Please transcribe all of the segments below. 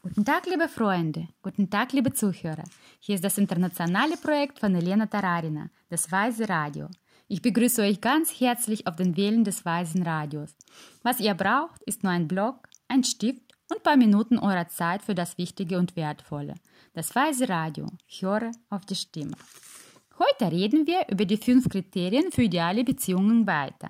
Guten Tag, liebe Freunde. Guten Tag, liebe Zuhörer. Hier ist das internationale Projekt von Elena Tararina, das Weise Radio. Ich begrüße euch ganz herzlich auf den Wellen des Weisen Radios. Was ihr braucht, ist nur ein Blog, ein Stift und ein paar Minuten eurer Zeit für das Wichtige und Wertvolle. Das Weise Radio. Höre auf die Stimme. Heute reden wir über die fünf Kriterien für ideale Beziehungen weiter.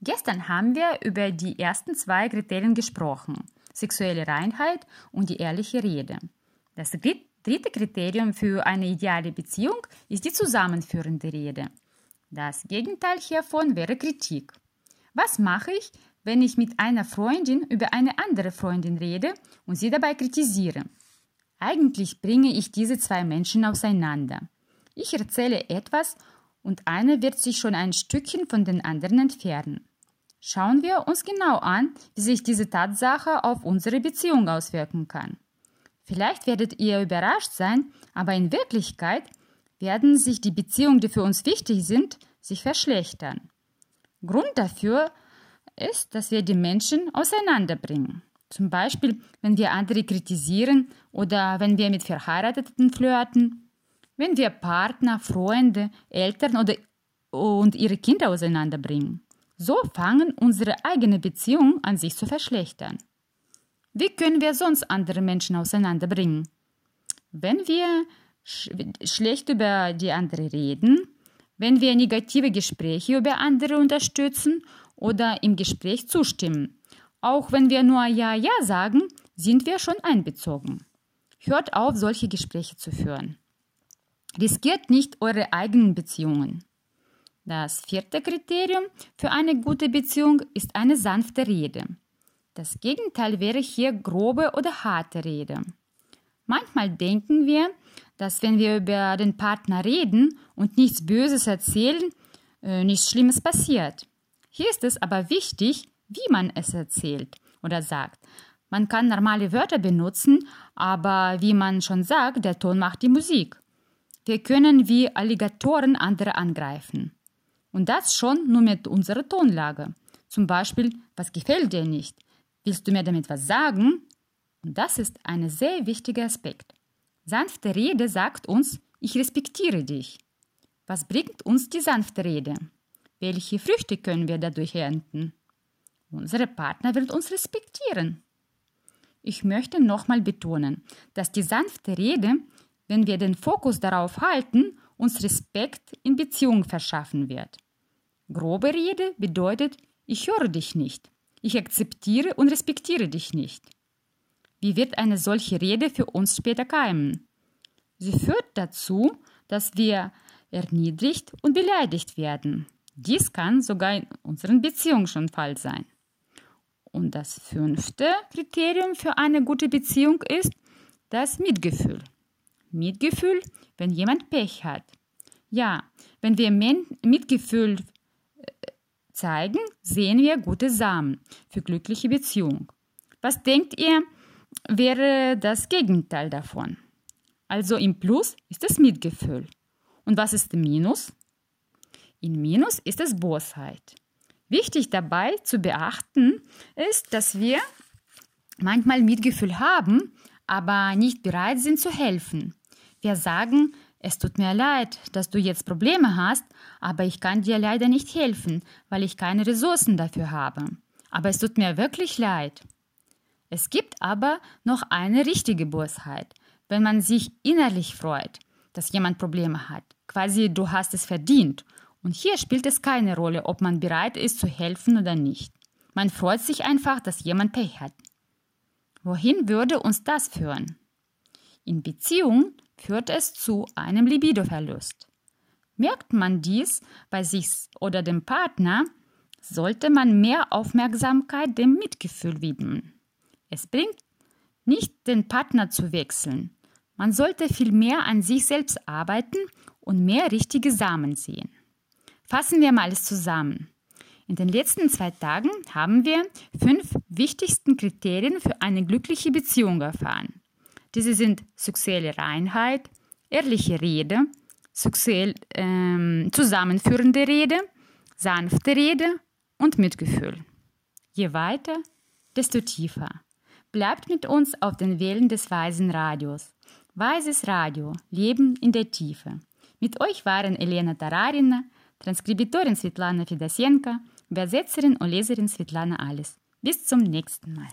Gestern haben wir über die ersten zwei Kriterien gesprochen sexuelle Reinheit und die ehrliche Rede. Das dritte Kriterium für eine ideale Beziehung ist die zusammenführende Rede. Das Gegenteil hiervon wäre Kritik. Was mache ich, wenn ich mit einer Freundin über eine andere Freundin rede und sie dabei kritisiere? Eigentlich bringe ich diese zwei Menschen auseinander. Ich erzähle etwas und einer wird sich schon ein Stückchen von den anderen entfernen. Schauen wir uns genau an, wie sich diese Tatsache auf unsere Beziehung auswirken kann. Vielleicht werdet ihr überrascht sein, aber in Wirklichkeit werden sich die Beziehungen, die für uns wichtig sind, sich verschlechtern. Grund dafür ist, dass wir die Menschen auseinanderbringen. Zum Beispiel, wenn wir andere kritisieren oder wenn wir mit Verheirateten flirten, wenn wir Partner, Freunde, Eltern oder und ihre Kinder auseinanderbringen. So fangen unsere eigene Beziehungen an sich zu verschlechtern. Wie können wir sonst andere Menschen auseinanderbringen? Wenn wir sch schlecht über die andere reden, wenn wir negative Gespräche über andere unterstützen oder im Gespräch zustimmen. Auch wenn wir nur Ja, Ja sagen, sind wir schon einbezogen. Hört auf, solche Gespräche zu führen. Riskiert nicht eure eigenen Beziehungen. Das vierte Kriterium für eine gute Beziehung ist eine sanfte Rede. Das Gegenteil wäre hier grobe oder harte Rede. Manchmal denken wir, dass wenn wir über den Partner reden und nichts Böses erzählen, äh, nichts Schlimmes passiert. Hier ist es aber wichtig, wie man es erzählt oder sagt. Man kann normale Wörter benutzen, aber wie man schon sagt, der Ton macht die Musik. Wir können wie Alligatoren andere angreifen. Und das schon nur mit unserer Tonlage. Zum Beispiel, was gefällt dir nicht? Willst du mir damit was sagen? Und das ist ein sehr wichtiger Aspekt. Sanfte Rede sagt uns, ich respektiere dich. Was bringt uns die sanfte Rede? Welche Früchte können wir dadurch ernten? Unsere Partner wird uns respektieren. Ich möchte nochmal betonen, dass die sanfte Rede, wenn wir den Fokus darauf halten, uns Respekt in Beziehung verschaffen wird. Grobe Rede bedeutet, ich höre dich nicht, ich akzeptiere und respektiere dich nicht. Wie wird eine solche Rede für uns später keimen? Sie führt dazu, dass wir erniedrigt und beleidigt werden. Dies kann sogar in unseren Beziehungen schon Fall sein. Und das fünfte Kriterium für eine gute Beziehung ist das Mitgefühl. Mitgefühl, wenn jemand Pech hat. Ja, wenn wir Mitgefühl zeigen, sehen wir gute Samen für glückliche Beziehung. Was denkt ihr, wäre das Gegenteil davon? Also im Plus ist es Mitgefühl. Und was ist im Minus? Im Minus ist es Bosheit. Wichtig dabei zu beachten ist, dass wir manchmal Mitgefühl haben, aber nicht bereit sind zu helfen. Wir sagen, es tut mir leid, dass du jetzt Probleme hast, aber ich kann dir leider nicht helfen, weil ich keine Ressourcen dafür habe. Aber es tut mir wirklich leid. Es gibt aber noch eine richtige Bosheit, wenn man sich innerlich freut, dass jemand Probleme hat. Quasi du hast es verdient. Und hier spielt es keine Rolle, ob man bereit ist zu helfen oder nicht. Man freut sich einfach, dass jemand Pech hat. Wohin würde uns das führen? In Beziehung führt es zu einem Libidoverlust. Merkt man dies bei sich oder dem Partner, sollte man mehr Aufmerksamkeit dem Mitgefühl widmen. Es bringt nicht den Partner zu wechseln. Man sollte vielmehr an sich selbst arbeiten und mehr richtige Samen sehen. Fassen wir mal alles zusammen. In den letzten zwei Tagen haben wir fünf wichtigsten Kriterien für eine glückliche Beziehung erfahren. Diese sind sexuelle Reinheit, ehrliche Rede, sexuell ähm, zusammenführende Rede, sanfte Rede und Mitgefühl. Je weiter, desto tiefer. Bleibt mit uns auf den Wellen des Weisen Radios. Weises Radio, Leben in der Tiefe. Mit euch waren Elena Tararina, Transkribitorin Svetlana Fedosenko, Übersetzerin und Leserin Svetlana Alice. Bis zum nächsten Mal.